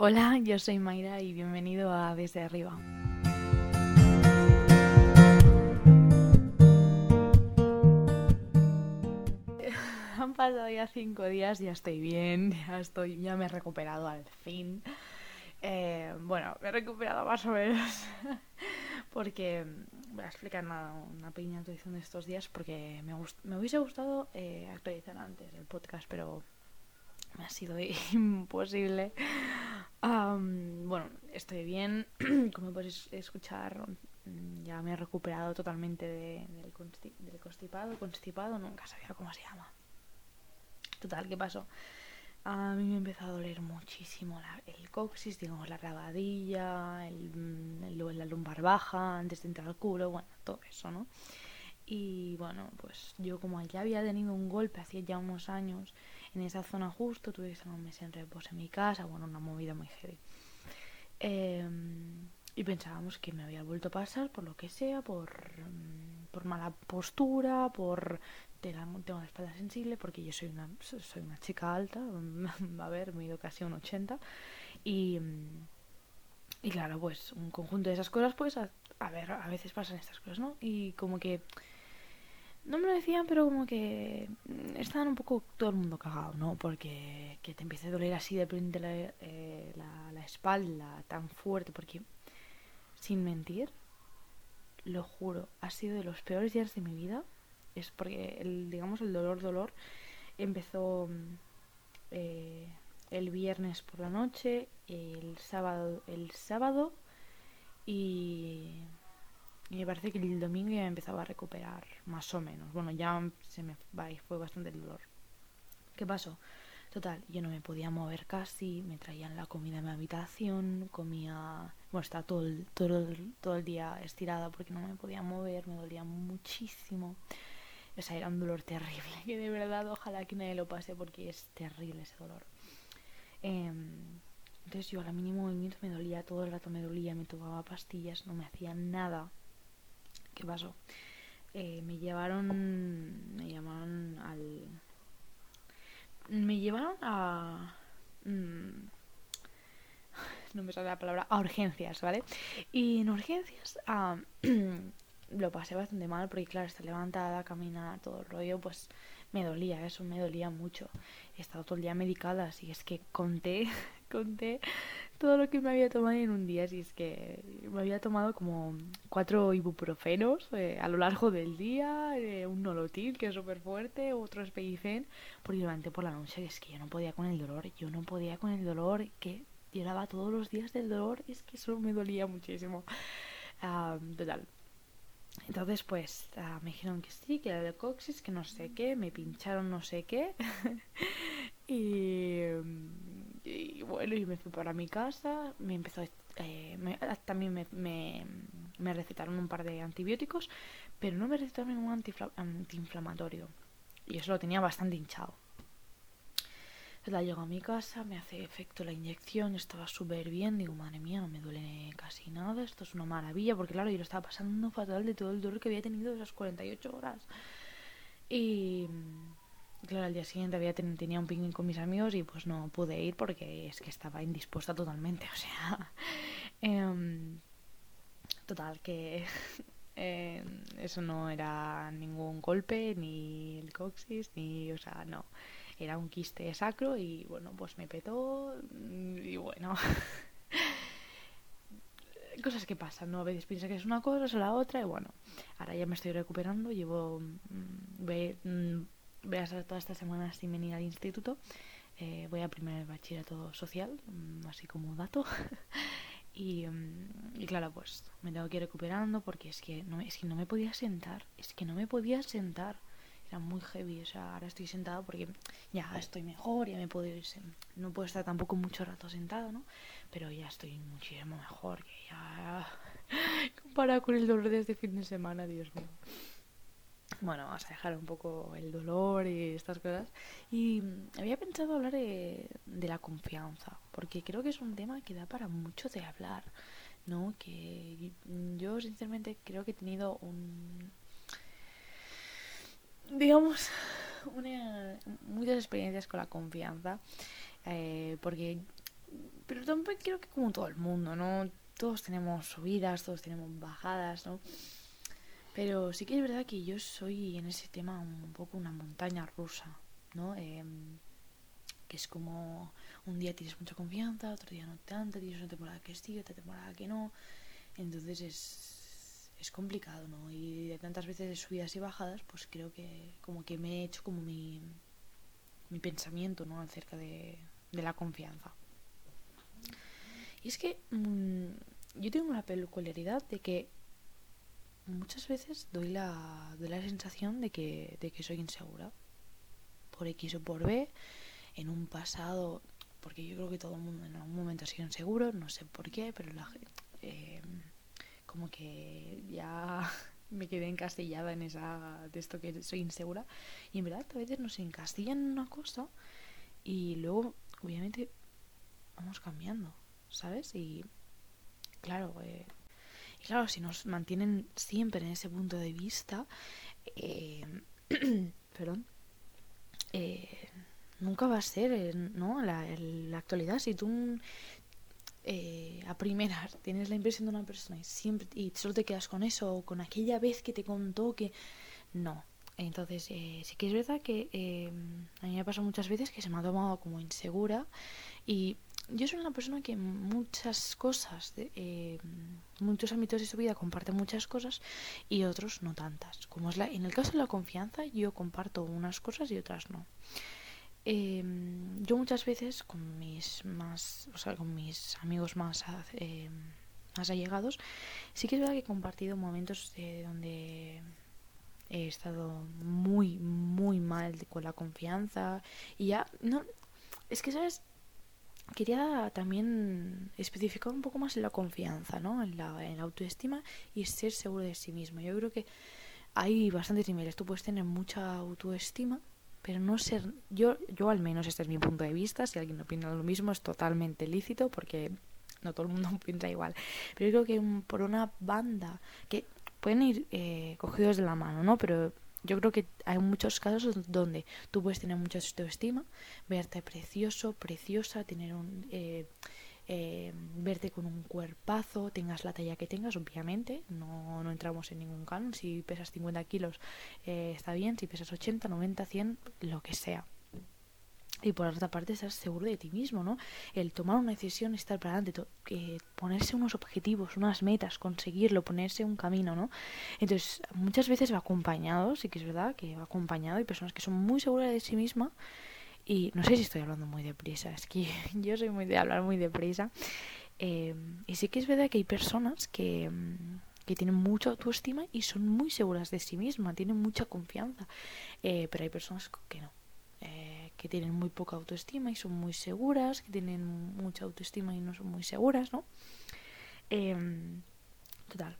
Hola, yo soy Mayra y bienvenido a Desde Arriba. Han pasado ya cinco días, ya estoy bien, ya estoy, ya me he recuperado al fin. Eh, bueno, me he recuperado más o menos porque voy a explicar una, pequeña actualización de estos días porque me, me hubiese gustado eh, actualizar antes el podcast, pero me ha sido imposible. Bueno, estoy bien, como podéis escuchar, mm, ya me he recuperado totalmente de- del, consti- del constipado, constipado, nunca sabía cómo se llama. Total, ¿qué pasó? A mí me empezó a doler muchísimo el coxis, digamos, la rabadilla, el, mm, el- la lumbar baja, antes de entrar al culo, bueno, todo eso, ¿no? Y bueno, pues yo como ya había tenido un golpe hacía ya unos años en esa zona justo, tuve que estar un mes en reposo en mi casa, bueno, una movida muy heavy. Eh, y pensábamos que me había vuelto a pasar por lo que sea, por, mm, por mala postura, por tengo la espalda sensible, porque yo soy una, so- soy una chica alta, a ver, mido casi un 80. Y, mm, y claro, pues un conjunto de esas cosas, pues a, a ver, a veces pasan estas cosas, ¿no? Y como que no me lo decían, pero como que mm, estaban un poco todo el mundo cagado, ¿no? Porque que te empiece a doler así de repente la, eh, la, la espalda tan fuerte, porque sin mentir, lo juro, ha sido de los peores días de mi vida. Es porque, el, digamos, el dolor, dolor empezó mm, eh, el viernes por la noche, el sábado, el sábado y, y me parece que el domingo ya me empezaba a recuperar más o menos. Bueno, ya se me fue bastante el dolor. ¿Qué pasó? Total, yo no me podía mover casi, me traían la comida en mi habitación, comía, bueno, estaba todo el, todo el, todo el día estirada porque no me podía mover, me dolía muchísimo. O sea, era un dolor terrible, que de verdad ojalá que nadie lo pase porque es terrible ese dolor. Em, entonces yo a la mínimo movimiento me dolía, todo el rato me dolía, me tomaba pastillas, no me hacía nada. ¿Qué pasó? Eh, me llevaron, me llamaron al... Me llevaron a... mm, no me sale la palabra, a urgencias, ¿vale? Y en urgencias ah, lo pasé bastante mal porque, claro, estar levantada, caminar, todo el rollo, pues me dolía, eso me dolía mucho. He estado todo el día medicada, así es que conté, conté todo lo que me había tomado en un día, así es que me había tomado como cuatro ibuprofenos eh, a lo largo del día, eh, un nolotil que es súper fuerte, otro espedicen, porque levanté por la noche, es que yo no podía con el dolor, yo no podía con el dolor, que lloraba todos los días del dolor, es que eso me dolía muchísimo. Ah, total. Entonces, pues ah, me dijeron que sí, que era de coxis, que no sé qué, me pincharon no sé qué. y, y bueno, y me fui para mi casa, me empezó, eh, ah, también me, me, me recetaron un par de antibióticos, pero no me recetaron ningún antiinflamatorio. Y eso lo tenía bastante hinchado. La llego a mi casa, me hace efecto la inyección, estaba súper bien, digo, madre mía, no me duele casi nada, esto es una maravilla, porque claro, yo lo estaba pasando fatal de todo el dolor que había tenido esas 48 horas. Y claro, al día siguiente había ten- tenía un picnic con mis amigos y pues no pude ir porque es que estaba indispuesta totalmente, o sea... em, total, que eh, eso no era ningún golpe, ni el coxis, ni, o sea, no era un quiste sacro y bueno, pues me petó mm, y bueno. Cosas que pasan, ¿no? A veces piensas que es una cosa, es la otra y bueno, ahora ya me estoy recuperando, llevo... mm, Voy, a estar toda esta semana sin venir al instituto, eh, voy a primer bachillerato social, mm, así como dato. Y, mm, y claro, pues me tengo que ir recuperando porque es que, no, es que no me podía sentar, es que no me podía sentar era muy heavy, o sea, ahora estoy sentada porque ya estoy mejor, ya me puedo ir, no puedo estar tampoco mucho rato sentado, ¿no? Pero ya estoy muchísimo mejor, que ya comparado con el dolor de este fin de semana, Dios mío. Bueno, vamos a dejar un poco el dolor y estas cosas. Y mm, había pensado hablar de, de la confianza, porque creo que es un tema que da para mucho de hablar, ¿no? Que yo sinceramente creo que he tenido un, digamos, una, muchas experiencias con la confianza, eh, porque pero también creo que como todo el mundo, ¿no? Todos tenemos subidas, todos tenemos bajadas, ¿no? Pero sí que es verdad que yo soy en ese tema un poco una montaña rusa, ¿no? Em, que es como un día tienes mucha confianza, otro día no tanta, tienes una temporada que sí, otra temporada que no. Entonces es, es complicado, ¿no? Y de tantas veces de subidas y bajadas, pues creo que como que me he hecho como mi, mi pensamiento, ¿no? Acerca de, de la confianza. Y es que mmm, yo tengo una peculiaridad de que muchas veces doy la, doy la sensación de que, de que soy insegura. Por X o por B, en un pasado, porque yo creo que todo el mundo en algún momento ha sido inseguro, no sé por qué, pero la eh, como que ya me quedé encastillada en esa de esto que soy insegura y en verdad a veces nos encastillan en una cosa y luego obviamente vamos cambiando sabes y claro eh, y claro, si nos mantienen siempre en ese punto de vista, eh, perdón, eh, nunca va a ser, eh, ¿no? La, actualidad, si tú eh, a primeras tienes la impresión de una persona y siempre y solo te quedas con eso o con aquella vez que te contó que no. Entonces, eh, sí que es verdad que eh, a mí me ha pasado muchas veces que se me ha tomado como insegura y yo soy una persona que muchas cosas, eh, muchos ámbitos de su vida comparte muchas cosas y otros no tantas. Como es la, en el caso de la confianza, yo comparto unas cosas y otras no. Eh, yo muchas veces con mis más, o sea, con mis amigos más, eh, más allegados, sí que es verdad que he compartido momentos de donde he estado muy, muy mal con la confianza y ya no, es que sabes quería también especificar un poco más en la confianza, ¿no? En la, en la autoestima y ser seguro de sí mismo. Yo creo que hay bastantes niveles. Tú puedes tener mucha autoestima, pero no ser... Yo, yo al menos, este es mi punto de vista. Si alguien opina lo mismo, es totalmente lícito porque no todo el mundo piensa igual. Pero yo creo que un, por una banda que pueden ir eh, cogidos de la mano, ¿no? Pero yo creo que hay muchos casos donde tú puedes tener mucha autoestima, verte precioso, preciosa, tener un eh, eh, verte con un cuerpazo, tengas la talla que tengas, obviamente, no, no entramos en ningún canon, si pesas 50 kilos eh, está bien, si pesas 80, 90, 100, lo que sea. Y por otra parte, estar seguro de ti mismo, ¿no? El tomar una decisión, estar para adelante, eh, ponerse unos objetivos, unas metas, conseguirlo, ponerse un camino, ¿no? Entonces, muchas veces va acompañado, sí que es verdad que va acompañado. Hay personas que son muy seguras de sí misma y no sé si estoy hablando muy deprisa, es que yo soy muy de hablar muy deprisa. Eh, y sí que es verdad que hay personas que, que tienen mucha autoestima y son muy seguras de sí misma, tienen mucha confianza. Eh, pero hay personas que no. Eh, que tienen muy poca autoestima y son muy seguras, que tienen mucha autoestima y no son muy seguras, ¿no? Eh, total.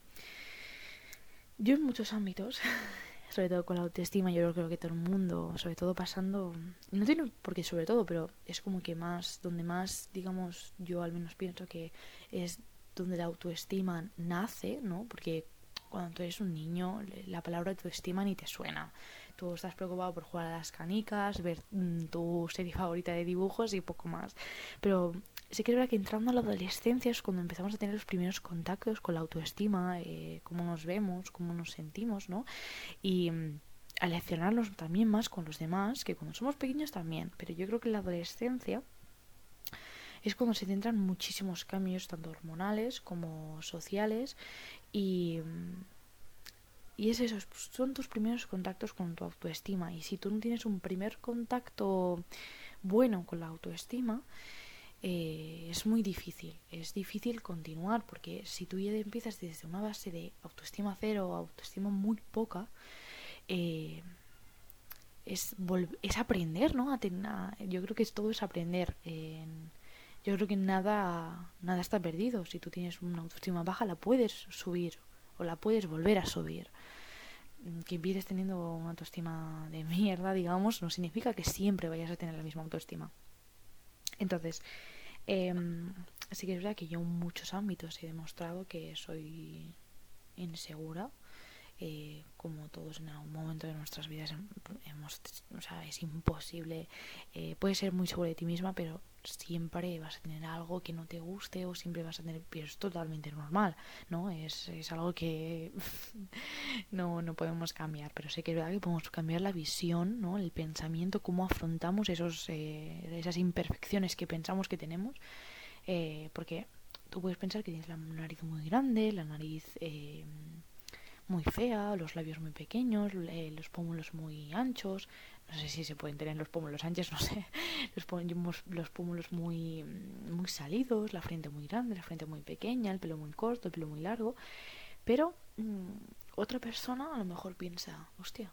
Yo en muchos ámbitos, sobre todo con la autoestima, yo creo que todo el mundo, sobre todo pasando, no tiene por qué sobre todo, pero es como que más, donde más, digamos, yo al menos pienso que es donde la autoestima nace, ¿no? Porque cuando tú eres un niño, la palabra autoestima ni te suena tú estás preocupado por jugar a las canicas, ver mm, tu serie favorita de dibujos y poco más. Pero sí que es verdad que entrando a la adolescencia es cuando empezamos a tener los primeros contactos con la autoestima, eh, cómo nos vemos, cómo nos sentimos, ¿no? Y mm, a leccionarnos también más con los demás, que cuando somos pequeños también, pero yo creo que en la adolescencia es cuando se centran muchísimos cambios, tanto hormonales como sociales, y mm, y es eso, pues, son tus primeros contactos con tu autoestima. Y si tú no tienes un primer contacto bueno con la autoestima, eh, es muy difícil. Es difícil continuar porque si tú ya empiezas desde una base de autoestima cero o autoestima muy poca, eh, es, es aprender, ¿no? A yo creo que todo es aprender. yo creo que nada, nada está perdido. Si tú tienes una autoestima baja, la puedes subir o la puedes volver a subir. Mm, que empieces teniendo una autoestima de mierda, digamos, no significa que siempre vayas a tener la misma autoestima. Entonces, eh, sí que es verdad que yo en muchos ámbitos he demostrado que soy insegura eh, como todos en algún momento de nuestras vidas hemos, o sea, es imposible, eh, puedes ser muy seguro de ti misma, pero siempre vas a tener algo que no te guste o siempre vas a tener, pero es totalmente normal, ¿no? Es, es algo que no, no podemos cambiar, pero sé que es verdad que podemos cambiar la visión, ¿no? El pensamiento, cómo afrontamos esos, eh, esas imperfecciones que pensamos que tenemos, eh, porque tú puedes pensar que tienes la nariz muy grande, la nariz... Eh, muy fea, los labios muy pequeños, los pómulos muy anchos, no sé si se pueden tener los pómulos anchos, no sé, los, los pómulos muy, muy salidos, la frente muy grande, la frente muy pequeña, el pelo muy corto, el pelo muy largo, pero mm, otra persona a lo mejor piensa, hostia,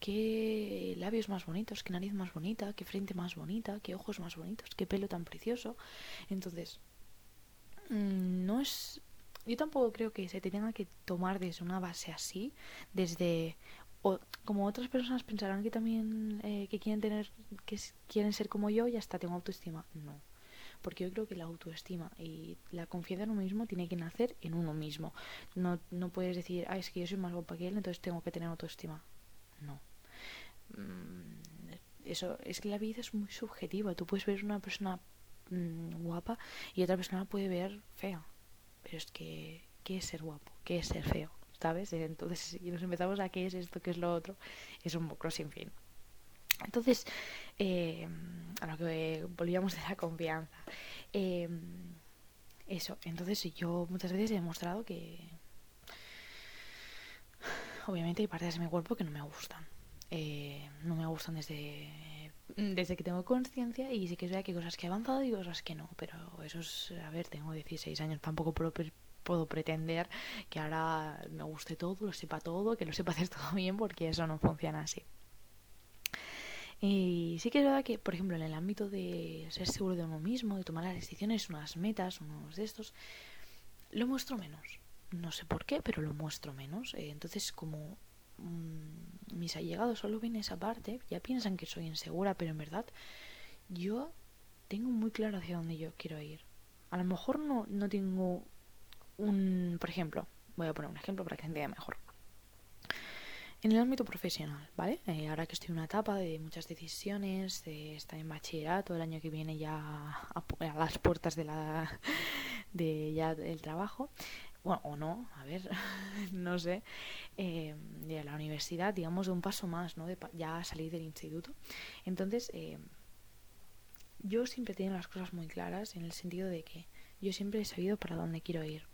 qué labios más bonitos, qué nariz más bonita, qué frente más bonita, qué ojos más bonitos, qué pelo tan precioso. Entonces, mm, no es yo tampoco creo que se te tenga que tomar desde una base así, desde o, como otras personas pensarán que también eh, que quieren tener que quieren ser como yo y hasta tengo autoestima. No porque yo creo que la autoestima y la confianza en uno mismo tiene que nacer en uno mismo. No, no puedes decir ah es que yo soy más guapa que él entonces tengo que tener autoestima no. Mm, eso es que la vida es muy subjetiva. Tú puedes ver una persona mm, guapa y otra persona puede ver fea pero es que qué es ser guapo qué es ser feo ¿sabes? Entonces, si nos empezamos a qué es esto, qué es lo otro, es un poco sin fin. Entonces, eh, a lo que volvíamos de la confianza. Eh, eso, entonces yo muchas veces he demostrado que obviamente hay partes de mi cuerpo que no me gustan. Eh, no me gustan desde desde que tengo conciencia y sí que es verdad que hay cosas que he avanzado y cosas que no, pero eso es, a ver, tengo 16 años, tampoco puedo puedo pretender que ahora me guste todo, lo sepa todo, que lo sepa hacer todo bien, porque eso no funciona así. Y sí que es verdad que, por ejemplo, en el ámbito de ser seguro de uno mismo, de tomar las decisiones, unas metas, unos de estos, lo muestro menos. No sé por qué, pero lo muestro menos. Eh, entonces, como mm, mis allegados solo ven esa parte, ya piensan que soy insegura, pero en verdad yo tengo muy claro hacia dónde yo quiero ir. A lo mejor no, no tengo un, por ejemplo, voy a poner un ejemplo para que se entienda mejor. En el ámbito profesional, ¿vale? Eh, ahora que estoy en una etapa de muchas decisiones, de estar en bachillerato, el año que viene ya a, las puertas de la de ya del trabajo, o no, a ver, no sé, eh, de la universidad, digamos, de un paso más, ¿no? De ya salir del instituto. Entonces, eh, yo siempre tengo las cosas muy claras en el sentido de que yo siempre he sabido para dónde quiero ir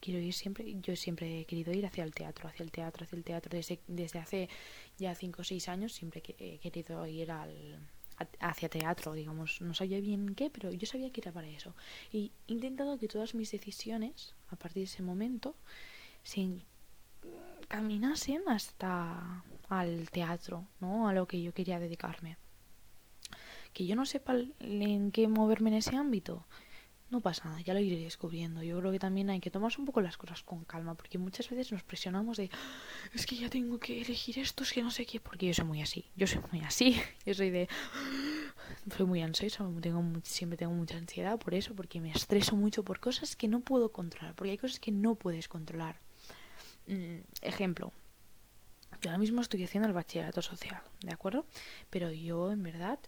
quiero ir siempre, yo siempre he querido ir hacia el teatro, hacia el teatro, hacia el teatro, desde, desde hace ya 5 o 6 años siempre he querido ir al, hacia teatro, digamos, no sabía bien qué, pero yo sabía que era para eso. Y he intentado que todas mis decisiones, a partir de ese momento, se caminasen hasta al teatro, ¿no? A lo que yo quería dedicarme. Que yo no sepa en qué moverme en ese ámbito, no pasa nada, ya lo iré descubriendo. Yo creo que también hay que tomarse un poco las cosas con calma, porque muchas veces nos presionamos de, es que ya tengo que elegir esto, es que no sé qué, porque yo soy muy así, yo soy muy así, yo soy de, soy muy ansiosa, tengo, siempre tengo mucha ansiedad por eso, porque me estreso mucho por cosas que no puedo controlar, porque hay cosas que no puedes controlar. Mm, ejemplo, yo ahora mismo estoy haciendo el bachillerato social, ¿de acuerdo? Pero yo en verdad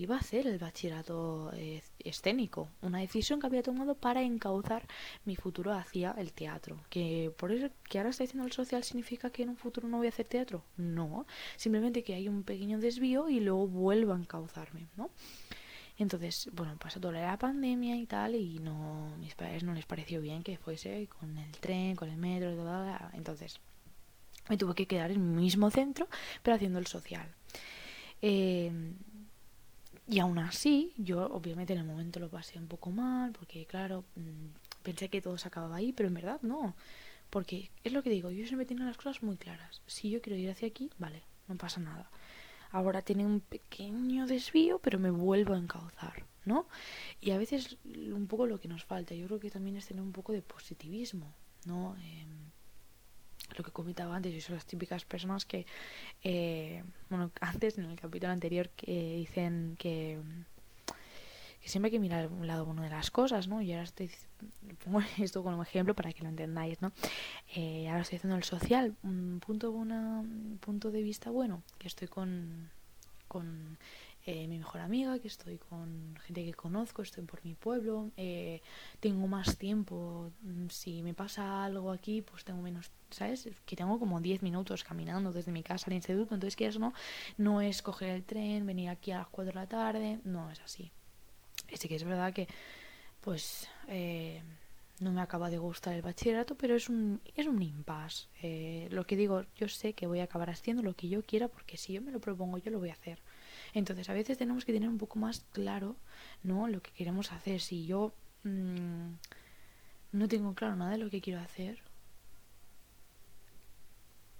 iba a hacer el bachillerato eh, escénico, una decisión que había tomado para encauzar mi futuro hacia el teatro. Que por eso que ahora estoy haciendo el social significa que en un futuro no voy a hacer teatro. No, simplemente que hay un pequeño desvío y luego vuelvo a encauzarme, ¿no? Entonces, bueno, pasó toda la pandemia y tal, y no, mis padres no les pareció bien que fuese con el tren, con el metro, entonces me tuve que quedar en mi mismo centro, pero haciendo el social. Eh, y aún así, yo obviamente en el momento lo pasé un poco mal, porque claro, mm, pensé que todo se acababa ahí, pero en verdad no. Porque es lo que digo, yo siempre tengo las cosas muy claras. Si yo quiero ir hacia aquí, vale, no pasa nada. Ahora tiene un pequeño desvío, pero me vuelvo a encauzar, ¿no? Y a veces un poco lo que nos falta, yo creo que también es tener un poco de positivismo, ¿no? Eh, lo que comentaba antes, yo soy las típicas personas que, eh, bueno, antes en el capítulo anterior que dicen que que siempre hay que mirar un lado bueno de las cosas, ¿no? Y ahora estoy pongo esto como ejemplo para que lo entendáis, ¿no? Eh, ahora estoy haciendo el social, un punto, una, punto de vista bueno, que estoy con, con eh, mi mejor amiga, que estoy con gente que conozco, estoy por mi pueblo, eh, tengo más tiempo, mm, si me pasa algo aquí, pues tengo menos, ¿sabes? Que tengo como 10 minutos caminando desde mi casa al instituto, entonces eso no, no es coger el tren, venir aquí a las 4 de la tarde, no es así. Así que es verdad que, pues, eh, no me acaba de gustar el bachillerato, pero es un, es un impasse. lo que digo, yo sé que voy a acabar haciendo lo que yo quiera, porque si yo me lo propongo, yo lo voy a hacer. Entonces a veces tenemos que tener un poco más claro, ¿no? Lo que queremos hacer. Si yo mmm, no tengo claro nada de lo que quiero hacer,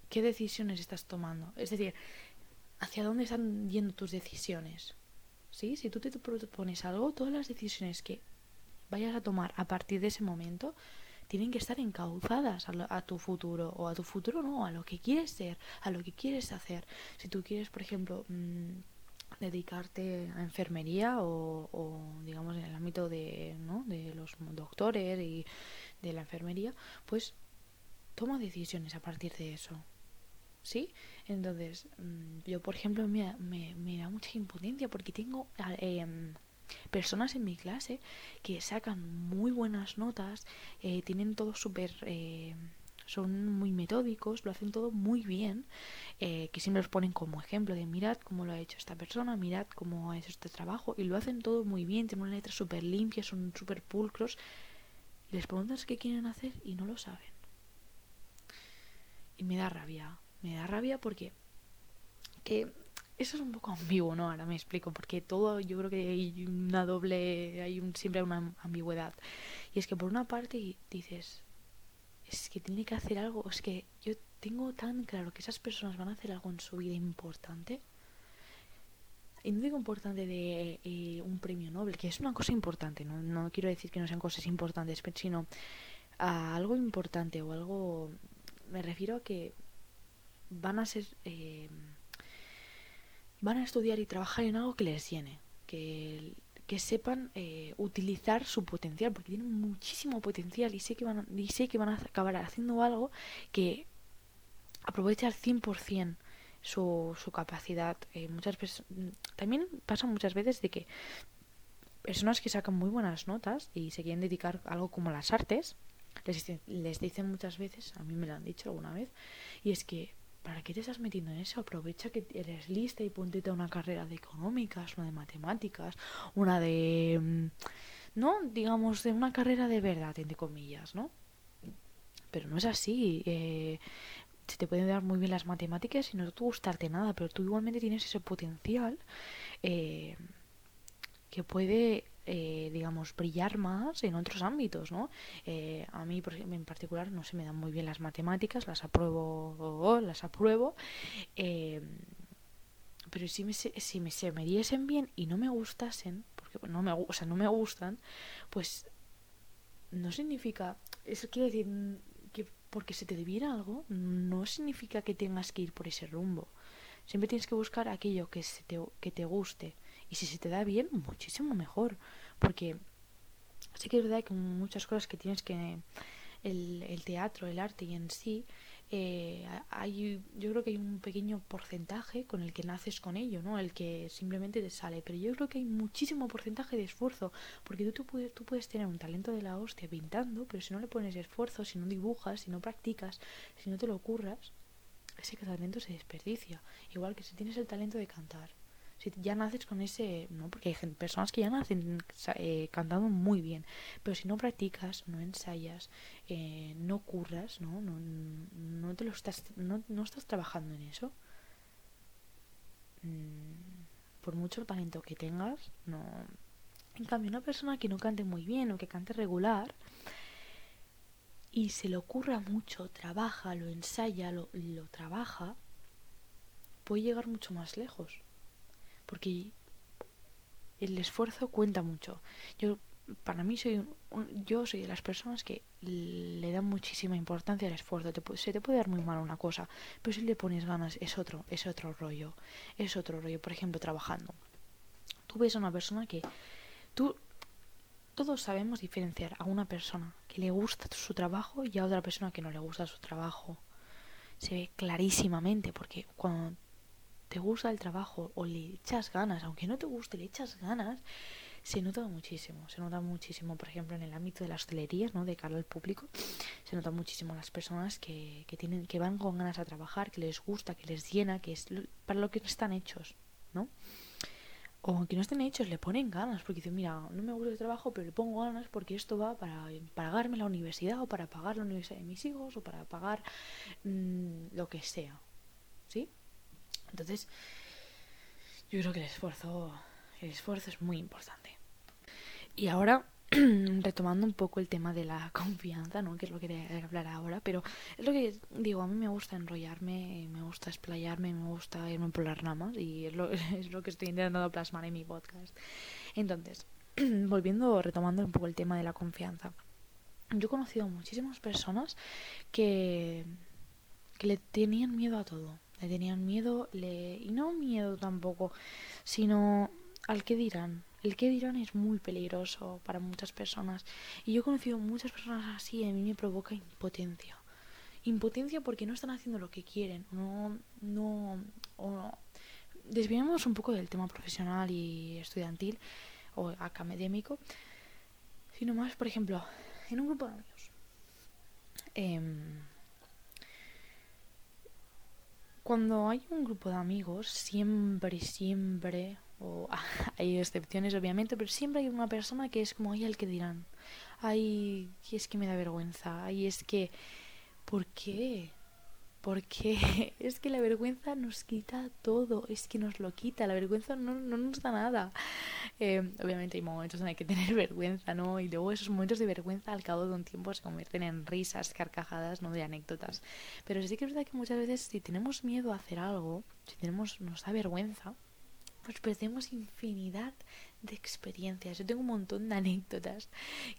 ¿qué decisiones estás tomando? Es decir, ¿hacia dónde están yendo tus decisiones? ¿Sí? Si tú te propones algo, todas las decisiones que vayas a tomar a partir de ese momento tienen que estar encauzadas a, tu futuro o a tu futuro no, a lo que quieres ser, a lo que quieres hacer. Si tú quieres, por ejemplo, mmm, dedicarte a enfermería o, digamos en el ámbito de, ¿no? de los doctores y de la enfermería, pues toma decisiones a partir de eso. ¿Sí? Entonces, mm, yo por ejemplo me, me, da mucha impotencia porque tengo eh, personas en mi clase que sacan muy buenas notas, eh, tienen todo súper... Eh, son muy metódicos, lo hacen todo muy bien, eh, que siempre los ponen como ejemplo de mirad cómo lo ha hecho esta persona, mirad cómo ha hecho este trabajo, y lo hacen todo muy bien, tienen una letra súper limpia, son súper pulcros, les preguntas qué quieren hacer y no lo saben. Y me da rabia, me da rabia porque que eso es un poco ambiguo, ¿no? Ahora me explico, porque todo yo creo que hay una doble, hay un, siempre una ambigüedad. Y es que por una parte dices, es que tiene que hacer algo, es que yo tengo tan claro que esas personas van a hacer algo en su vida importante. Y no digo importante de eh, un premio Nobel, que es una cosa importante, no, no quiero decir que no sean cosas importantes, sino a algo importante o algo... Me refiero a que van a ser... Eh, van a estudiar y trabajar en algo que les llene, que que sepan eh, utilizar su potencial, porque tienen muchísimo potencial y sé que van y sé que van a acabar haciendo algo que aproveche al 100% su, su capacidad. Eh, muchas veces, también pasa muchas veces de que personas que sacan muy buenas notas y se quieren dedicar a algo como las artes, les, les dicen muchas veces, a mí me lo han dicho alguna vez, y es que ¿para qué te estás metiendo en eso? Aprovecha que eres lista y ponte a una carrera de económicas, una de matemáticas, una de... Mm, ¿No? Digamos, de una carrera de verdad, entre comillas, ¿no? Pero no es así. Eh, se te pueden dar muy bien las matemáticas y no te gustarte nada, pero tú igualmente tienes ese potencial eh, que puede eh, digamos, brillar más en otros ámbitos, ¿no? Eh, a mí, en particular, no se me dan muy bien las matemáticas, las apruebo, las apruebo, eh, pero si me, si me, se me diesen bien y no me gustasen, porque no me, o sea, no me gustan, pues no significa, eso quiere decir que porque se te debiera algo, no significa que tengas que ir por ese rumbo. Siempre tienes que buscar aquello que, se te, que te guste. Y si se te da bien, muchísimo mejor. Porque sí que es verdad que muchas cosas que tienes que... El, el teatro, el arte y en sí, eh, hay, yo creo que hay un pequeño porcentaje con el que naces con ello, ¿no? El que simplemente te sale. Pero yo creo que hay muchísimo porcentaje de esfuerzo, porque tú, tú, puedes, tú puedes tener un talento de la hostia pintando, pero si no le pones esfuerzo, si no dibujas, si no practicas, si no te lo ocurras, ese talento se desperdicia. Igual que si tienes el talento de cantar, si ya naces con ese, no, porque hay personas que ya nacen eh, cantando muy bien, pero si no practicas, no ensayas, eh, no curras, ¿no? No, no te lo estás, no, no estás trabajando en eso. Mm, por mucho talento que tengas, no. En cambio, una persona que no cante muy bien o que cante regular y se le ocurra mucho, trabaja, lo ensaya, lo, lo trabaja, puede llegar mucho más lejos porque el esfuerzo cuenta mucho. Yo para mí soy yo soy de las personas que le dan muchísima importancia al esfuerzo. Te, se te puede dar muy mal una cosa, pero si le pones ganas es otro, es otro rollo, es otro rollo. Por ejemplo, trabajando. Tú ves a una persona que tú, todos sabemos diferenciar a una persona que le gusta su trabajo y a otra persona que no le gusta su trabajo. Se ve clarísimamente porque cuando te gusta el trabajo o le echas ganas, aunque no te guste, le echas ganas, se nota muchísimo. Se nota muchísimo, por ejemplo, en el ámbito de las hostelerías, ¿no? De cara al público, se nota muchísimo las personas que, que, tienen, que van con ganas a trabajar, que les gusta, que les llena, que es para lo que están hechos, ¿no? O aunque no estén hechos, le ponen ganas, porque dicen, mira, no me gusta el trabajo, pero le pongo ganas porque esto va para pagarme la universidad, o para pagar la universidad de mis hijos, o para pagar mmm, lo que sea. ¿Sí? Entonces, yo creo que el esfuerzo, el esfuerzo es muy importante. Y ahora, retomando un poco el tema de la confianza, ¿no? Que es lo que quería hablar ahora, pero es lo que digo, a mí me gusta enrollarme, me gusta explayarme, me gusta irme por las ramas y es lo, es lo que estoy intentando plasmar en mi podcast. Entonces, volviendo, retomando un poco el tema de la confianza. Yo he conocido muchísimas personas que le tenían miedo a todo le tenían miedo, le... y no miedo tampoco, sino al que dirán. El que dirán es muy peligroso para muchas personas. Y yo he conocido muchas personas así y a mí me provoca impotencia. Impotencia porque no están haciendo lo que quieren. No, no, o no. Desviamos un poco del tema profesional y estudiantil o académico, sino más, por ejemplo, en un grupo de amigos. Eh, cuando hay un grupo de amigos, siempre, siempre, o hay excepciones obviamente, pero siempre hay una persona que es como, ay, el que dirán, ay, es que me da vergüenza, ay, es que, ¿por qué? Porque es que la vergüenza nos quita todo, es que nos lo quita, la vergüenza no, no nos da nada. Eh, obviamente hay momentos en hay que tener vergüenza, ¿no? Y luego esos momentos de vergüenza al cabo de un tiempo se convierten en risas, carcajadas, ¿no? De anécdotas. Pero sí que es verdad que muchas veces si tenemos miedo a hacer algo, si tenemos, nos da vergüenza, pues perdemos infinidad de experiencias. Yo tengo un montón de anécdotas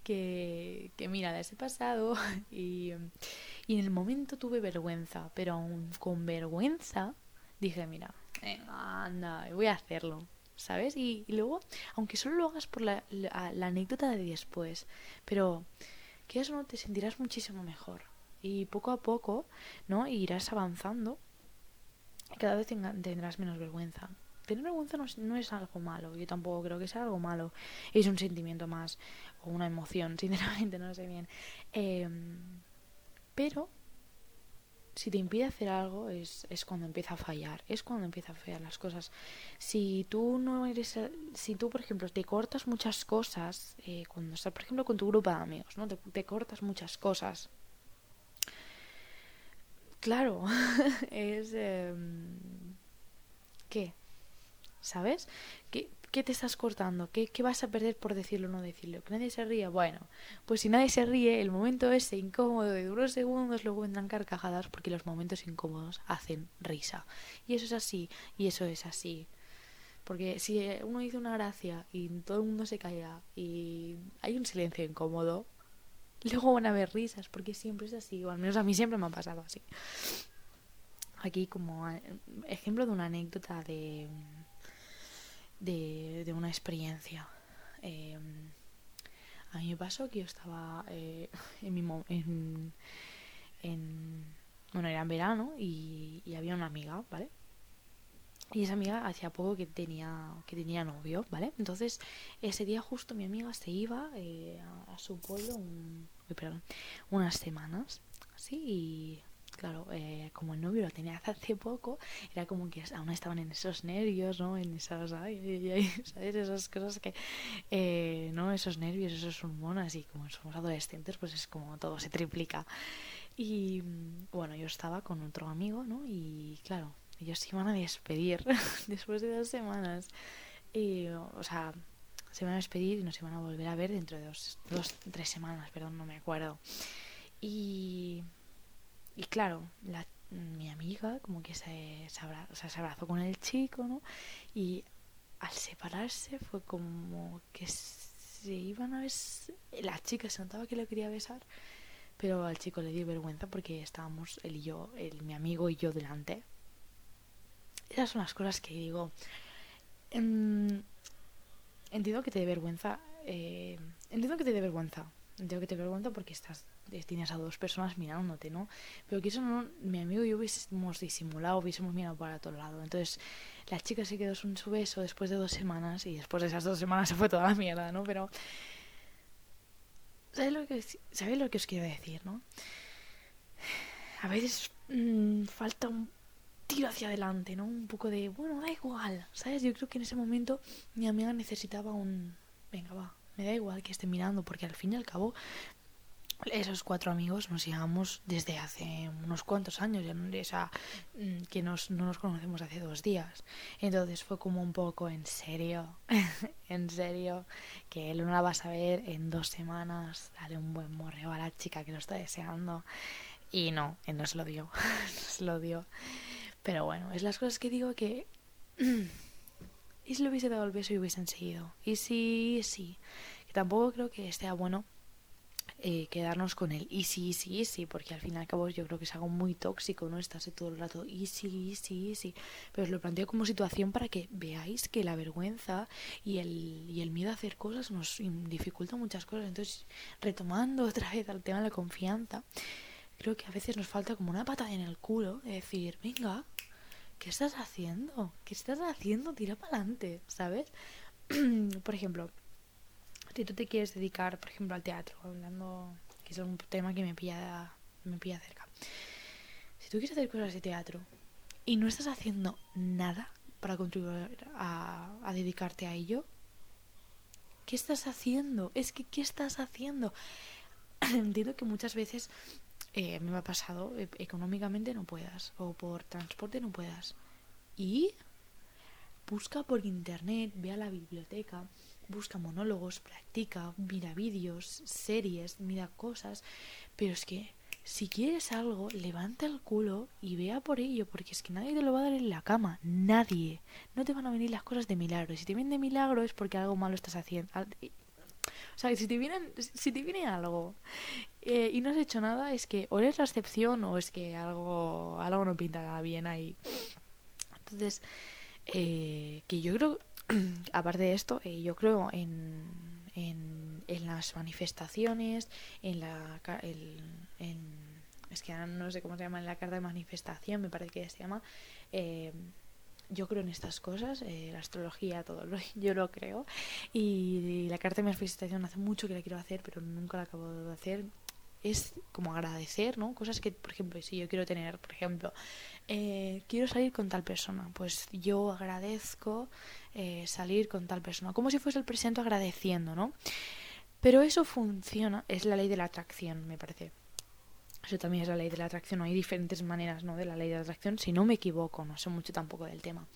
que, que mira, las he pasado y, y en el momento tuve vergüenza, pero aún con vergüenza dije, mira, venga, anda, voy a hacerlo. ¿Sabes? Y, luego, aunque solo lo hagas por la, la, anécdota de después, pero que eso no te sentirás muchísimo mejor. Y poco a poco, ¿no? Irás avanzando. Y cada vez tendrás menos vergüenza tener vergüenza no es, algo malo, yo tampoco creo que sea algo malo, es un sentimiento más o una emoción, sinceramente no sé bien. Em, pero si te impide hacer algo es, es cuando empieza a fallar, es cuando empieza a fallar las cosas. Si tú no eres, si tú por ejemplo te cortas muchas cosas, eh, cuando estás por ejemplo con tu grupo de amigos, ¿no? Te, cortas muchas cosas. Claro, es... Em, ¿Qué? ¿Sabes? ¿Qué, ¿Qué, te estás cortando? ¿Qué, ¿Qué, vas a perder por decirlo o no decirlo? ¿Que nadie se ríe? Bueno, pues si nadie se ríe, el momento ese incómodo de duros segundos luego vendrán carcajadas porque los momentos incómodos hacen risa. Y eso es así, y eso es así. Porque si uno dice una gracia y todo el mundo se calla y hay un silencio incómodo, luego van a haber risas, porque siempre es así, o al menos a mí siempre me ha pasado así. Aquí como eh, ejemplo de una anécdota de de, de una experiencia. Eh, a mí me pasó que yo estaba eh, en mi en, en, bueno era en verano y, y, había una amiga vale y esa amiga hacía poco que tenía que tenía novio vale entonces ese día justo mi amiga se iba eh, a, su pueblo un, perdón, unas semanas así y claro, eh, como el novio lo tenía hace poco, era como que aún estaban en esos nervios, ¿no? En esas, ¿sabes? Esas cosas que, eh, ¿no? Esos nervios, esos hormonas y como somos adolescentes, pues es como todo se triplica. Y bueno, yo estaba con otro amigo, ¿no? Y claro, ellos se iban a despedir después de dos semanas. Y, o sea, se iban a despedir y nos iban a volver a ver dentro de dos, dos tres semanas, perdón, no me acuerdo. Y y claro, la, mi amiga como que se, se, abrazó con el chico, ¿no? Y al separarse fue como que se iban a ver... La chica se notaba que lo quería besar, pero al chico le dio vergüenza porque estábamos él y yo, él, mi amigo y yo delante. Esas son las cosas que digo. En, entiendo que te dé vergüenza. Eh, entiendo que te dé vergüenza. Entiendo que te dé vergüenza porque estás tienes a dos personas mirándote, ¿no? Pero que eso no, mi amigo y yo hubiésemos disimulado, hubiésemos mirado para otro lado. Entonces, la chica se quedó sin su beso después de dos semanas y después de esas dos semanas se fue toda la mierda, ¿no? Pero, ¿sabéis lo que, ¿sabéis lo que os quiero decir, no? A veces mmm, falta un tiro hacia adelante, ¿no? Un poco de, bueno, da igual, ¿sabes? Yo creo que en ese momento mi amiga necesitaba un, venga, va, me da igual que esté mirando, porque al fin y al cabo esos cuatro amigos nos llevamos desde hace unos cuantos años, o sea, mm, que nos, no nos conocemos hace dos días. Entonces fue como un poco en serio, en serio, que él no la vas a ver en dos semanas, dale un buen morreo a la chica que lo está deseando. Y no, él no se lo dio, no se lo dio. Pero bueno, es las cosas que digo que... y si le hubiese dado el beso y hubiesen seguido. Y sí, sí. Que tampoco creo que sea bueno eh, quedarnos con el easy, easy, easy, porque al fin y al cabo yo creo que es algo muy tóxico, ¿no? Estás todo el rato easy, easy, easy. Pero os lo planteo como situación para que veáis que la vergüenza y el, y el miedo a hacer cosas nos dificulta muchas cosas. Entonces, retomando otra vez al tema de la confianza, creo que a veces nos falta como una patada en el culo de decir, venga, ¿qué estás haciendo? ¿Qué estás haciendo? Tira para adelante, ¿sabes? Por ejemplo, si tú te quieres dedicar, por ejemplo, al teatro, hablando, que es un tema que me pilla, me pilla cerca. Si tú quieres hacer cosas de teatro y no estás haciendo nada para contribuir a, a dedicarte a ello, ¿qué estás haciendo? Es que, ¿qué estás haciendo? Entiendo que muchas veces eh, me ha pasado, e, económicamente no puedas, o por transporte no puedas. Y busca por internet, ve a la biblioteca, busca monólogos, practica, mira vídeos, series, mira cosas, pero es que si quieres algo, levanta el culo y vea por ello, porque es que nadie te lo va a dar en la cama, nadie. No te van a venir las cosas de milagro. Y si te vienen de milagro es porque algo malo estás haciendo. O sea, si te, vienen, si te viene algo eh, y no has hecho nada, es que o eres la excepción o es que algo, algo no pinta bien ahí. Entonces, eh, que yo creo aparte de esto, eh, yo creo en, en, las manifestaciones, en la... es que no sé cómo se llama, en la carta de manifestación, me parece que se llama. Eh, yo creo en estas cosas, eh, la astrología, todo, lo, yo lo creo. Y, la carta de manifestación hace mucho que la quiero hacer, pero nunca la acabo de hacer es como agradecer, ¿no? Cosas que, por ejemplo, si yo quiero tener, por ejemplo, eh, quiero salir con tal persona, pues yo agradezco eh, salir con tal persona, como si fuese el presente agradeciendo, ¿no? Pero eso funciona, es la ley de la atracción, me parece. Eso también es la ley de la atracción, hay diferentes maneras, ¿no? De la ley de la atracción, si no me equivoco, no sé mucho tampoco del tema.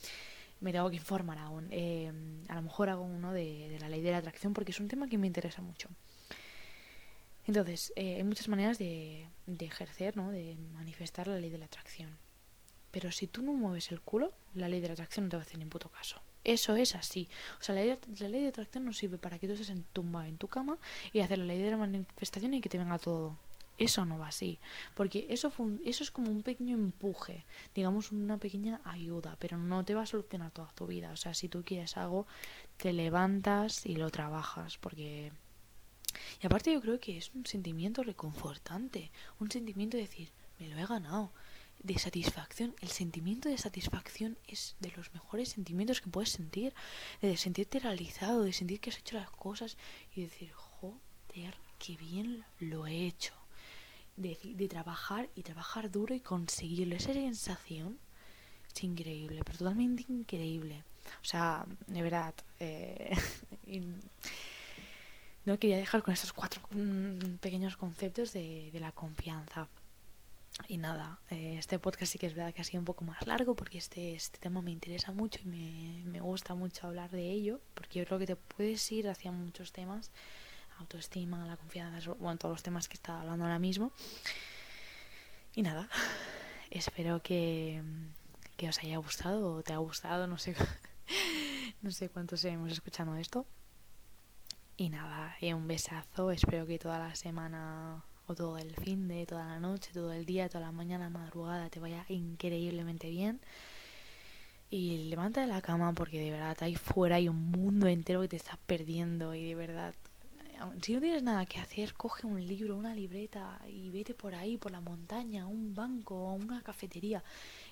Me tengo que informar aún. Eh, a lo mejor hago uno de, de la ley de la atracción porque es un tema que me interesa mucho. Entonces, eh, hay muchas maneras de, de ejercer, ¿no? De manifestar la ley de la atracción. Pero si tú no mueves el culo, la ley de la atracción no te va a hacer ni puto caso. Eso es así. O sea, la ley, la ley de atracción no sirve para que tú estés tumba en tu cama y hacer la ley de la manifestación y que te venga todo. Eso no va así. Porque eso, eso es como un pequeño empuje, digamos una pequeña ayuda, pero no te va a solucionar toda tu vida. O sea, si tú quieres algo, te levantas y lo trabajas. Porque y aparte yo creo que es un sentimiento reconfortante, un sentimiento de decir, me lo he ganado, de satisfacción. El sentimiento de satisfacción es de los mejores sentimientos que puedes sentir, de sentirte realizado, de sentir que has hecho las cosas y decir, joder, qué bien lo he hecho. De, de trabajar y trabajar duro y conseguirlo. Esa sensación es increíble, pero totalmente increíble. O sea, de verdad. Eh, no quería dejar con estos cuatro mm, pequeños conceptos de, la confianza. Y nada, eh, este podcast sí que es verdad que ha sido un poco más largo porque este, este tema me interesa mucho y me, me gusta mucho hablar de ello, porque yo creo que te puedes ir hacia muchos temas, autoestima, la confianza, bueno, todos los temas que está hablando ahora mismo. Y nada, espero que, que os haya gustado o te ha gustado, no sé, no sé cuántos hemos escuchado esto. Y nada, eh, un besazo. Espero que toda la semana o todo el fin de, toda la noche, todo el día, toda la mañana, madrugada te vaya increíblemente bien. y levanta de la cama porque de verdad ahí fuera hay un mundo entero que te estás perdiendo y de verdad si no tienes nada que hacer, coge un libro, una libreta y vete por ahí, por la montaña, un banco, una cafetería.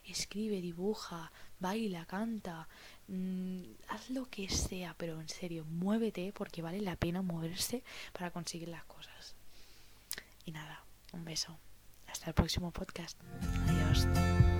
Escribe, dibuja, baila, canta, mm, haz lo que sea, pero en serio, muévete porque vale la pena moverse para conseguir las cosas. Y nada, un beso. Hasta el próximo podcast. Adiós.